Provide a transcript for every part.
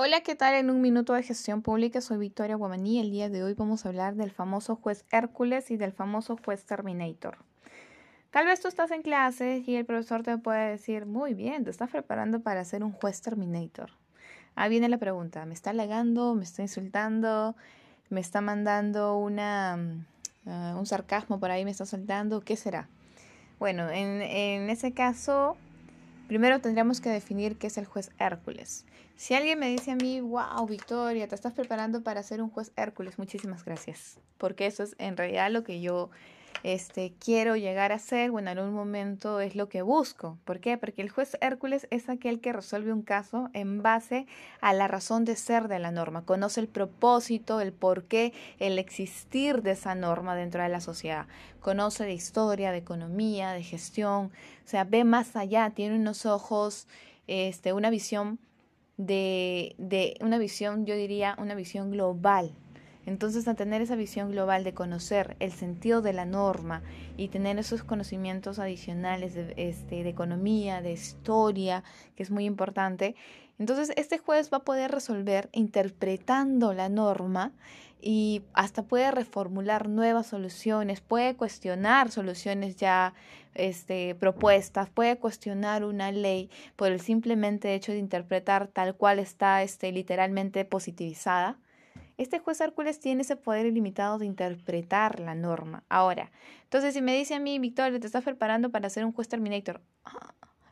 Hola, ¿qué tal? En un minuto de gestión pública soy Victoria Guamaní. El día de hoy vamos a hablar del famoso juez Hércules y del famoso juez Terminator. Tal vez tú estás en clase y el profesor te puede decir, muy bien, te estás preparando para ser un juez Terminator. Ahí viene la pregunta, ¿me está halagando? ¿Me está insultando? ¿Me está mandando una, uh, un sarcasmo por ahí? ¿Me está soltando? ¿Qué será? Bueno, en, en ese caso Primero tendríamos que definir qué es el juez Hércules. Si alguien me dice a mí, wow, Victoria, te estás preparando para ser un juez Hércules, muchísimas gracias. Porque eso es en realidad lo que yo este, quiero llegar a ser, bueno, en algún momento es lo que busco. ¿Por qué? Porque el juez Hércules es aquel que resuelve un caso en base a la razón de ser de la norma, conoce el propósito, el porqué, el existir de esa norma dentro de la sociedad, conoce de historia, de economía, de gestión, o sea, ve más allá, tiene unos ojos, este, una visión de, de una visión, yo diría, una visión global entonces, al tener esa visión global de conocer el sentido de la norma y tener esos conocimientos adicionales de, este, de economía, de historia, que es muy importante, entonces este juez va a poder resolver interpretando la norma y hasta puede reformular nuevas soluciones, puede cuestionar soluciones ya este, propuestas, puede cuestionar una ley por el simplemente hecho de interpretar tal cual está este, literalmente positivizada este juez Hércules tiene ese poder ilimitado de interpretar la norma. Ahora, entonces si me dice a mí, Victoria, te estás preparando para ser un juez Terminator,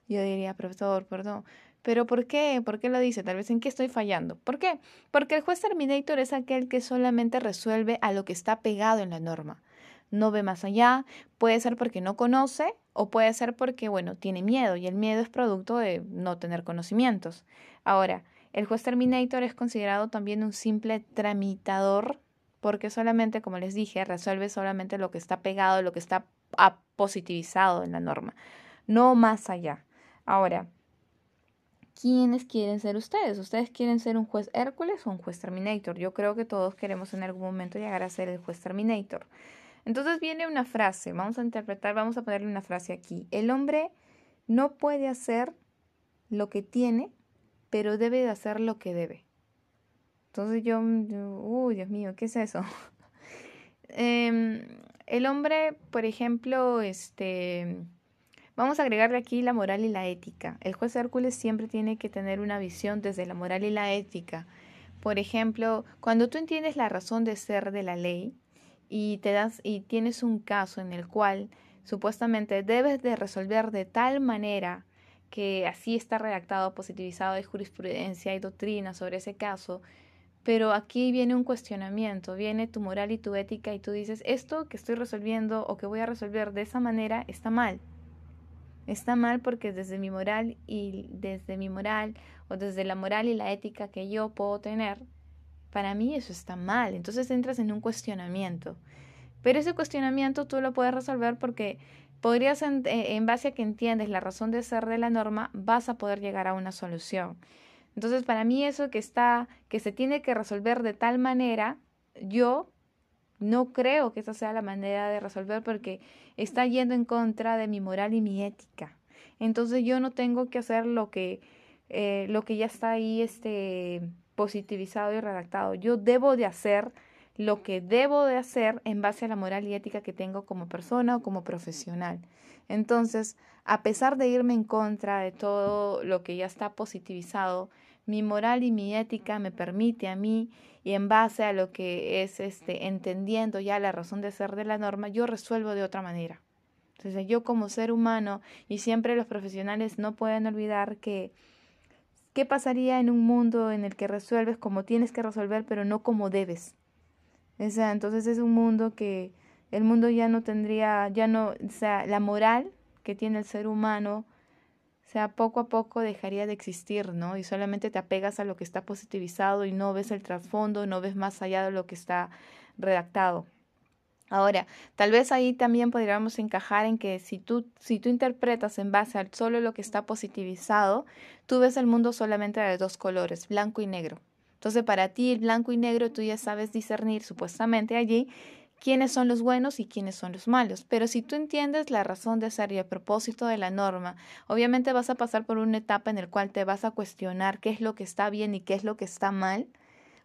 yo diría, profesor, perdón, pero ¿por qué? ¿Por qué lo dice? Tal vez en qué estoy fallando. ¿Por qué? Porque el juez Terminator es aquel que solamente resuelve a lo que está pegado en la norma. No ve más allá, puede ser porque no conoce o puede ser porque, bueno, tiene miedo y el miedo es producto de no tener conocimientos. Ahora, el juez Terminator es considerado también un simple tramitador porque solamente, como les dije, resuelve solamente lo que está pegado, lo que está positivizado en la norma, no más allá. Ahora, ¿quiénes quieren ser ustedes? ¿Ustedes quieren ser un juez Hércules o un juez Terminator? Yo creo que todos queremos en algún momento llegar a ser el juez Terminator. Entonces viene una frase, vamos a interpretar, vamos a ponerle una frase aquí. El hombre no puede hacer lo que tiene pero debe de hacer lo que debe. Entonces yo, uy, Dios mío, ¿qué es eso? Em, el hombre, por ejemplo, este, vamos a agregarle aquí la moral y la ética. El juez Hércules siempre tiene que tener una visión desde la moral y la ética. Por ejemplo, cuando tú entiendes la razón de ser de la ley y te das y tienes un caso en el cual supuestamente debes de resolver de tal manera que así está redactado, positivizado, de jurisprudencia y doctrina sobre ese caso, pero aquí viene un cuestionamiento, viene tu moral y tu ética y tú dices, esto que estoy resolviendo o que voy a resolver de esa manera está mal. Está mal porque desde mi moral y desde mi moral o desde la moral y la ética que yo puedo tener, para mí eso está mal. Entonces entras en un cuestionamiento. Pero ese cuestionamiento tú lo puedes resolver porque podrías, en, eh, en, base a que entiendes la razón de ser de la norma, vas a poder llegar a una solución. Entonces, para mí eso que está, que se tiene que resolver de tal manera, yo no creo que esa sea la manera de resolver porque está yendo en contra de mi moral y mi ética. Entonces yo no tengo que hacer lo que, eh, lo que ya está ahí este, positivizado y redactado. Yo debo de hacer lo que debo de hacer en base a la moral y ética que tengo como persona o como profesional. Entonces, a pesar de irme en contra de todo lo que ya está positivizado, mi moral y mi ética me permite a mí y en base a lo que es este entendiendo ya la razón de ser de la norma, yo resuelvo de otra manera. Entonces, yo como ser humano y siempre los profesionales no pueden olvidar que qué pasaría en un mundo en el que resuelves como tienes que resolver, pero no como debes entonces es un mundo que el mundo ya no tendría, ya no, o sea, la moral que tiene el ser humano, o sea, poco a poco dejaría de existir, ¿no? Y solamente te apegas a lo que está positivizado y no ves el trasfondo, no ves más allá de lo que está redactado. Ahora, tal vez ahí también podríamos encajar en que si tú, si tú interpretas en base a solo lo que está positivizado, tú ves el mundo solamente de dos colores, blanco y negro. Entonces, para ti, el blanco y negro, tú ya sabes discernir supuestamente allí quiénes son los buenos y quiénes son los malos. Pero si tú entiendes la razón de ser y el propósito de la norma, obviamente vas a pasar por una etapa en la cual te vas a cuestionar qué es lo que está bien y qué es lo que está mal.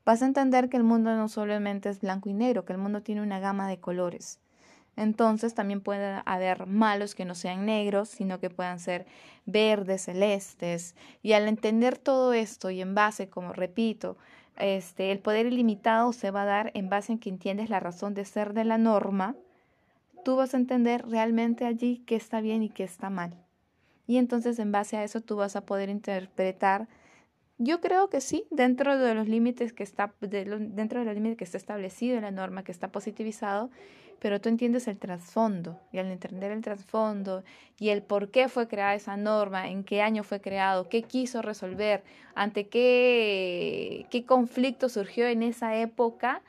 Vas a entender que el mundo no solamente es blanco y negro, que el mundo tiene una gama de colores. Entonces también puede haber malos que no sean negros, sino que puedan ser verdes, celestes. Y al entender todo esto y en base, como repito, este, el poder ilimitado se va a dar en base en que entiendes la razón de ser de la norma, tú vas a entender realmente allí qué está bien y qué está mal. Y entonces en base a eso tú vas a poder interpretar yo creo que sí, dentro de los límites que está, dentro de los límites que está establecido en la norma, que está positivizado, pero tú entiendes el trasfondo y al entender el trasfondo y el por qué fue creada esa norma, en qué año fue creado, qué quiso resolver, ante qué, qué conflicto surgió en esa época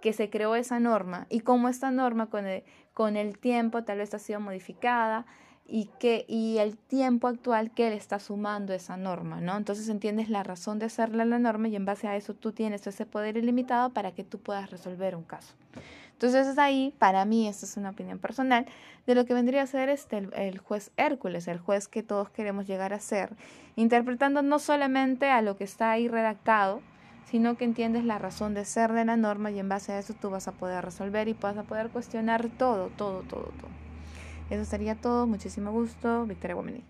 que se creó esa norma y cómo esta norma con el, con el tiempo tal vez ha sido modificada, y, que, y el tiempo actual que le está sumando esa norma, ¿no? Entonces entiendes la razón de hacerla la norma y en base a eso tú tienes ese poder ilimitado para que tú puedas resolver un caso. Entonces es ahí, para mí, esta es una opinión personal, de lo que vendría a ser este, el, el, juez Hércules, el juez que todos queremos llegar a ser, interpretando no solamente a lo que está ahí redactado, sino que entiendes la razón de ser de la norma y en base a eso tú vas a poder resolver y vas a poder cuestionar todo, todo, todo, todo. Eso sería todo. Muchísimo gusto. Victoria Guamení.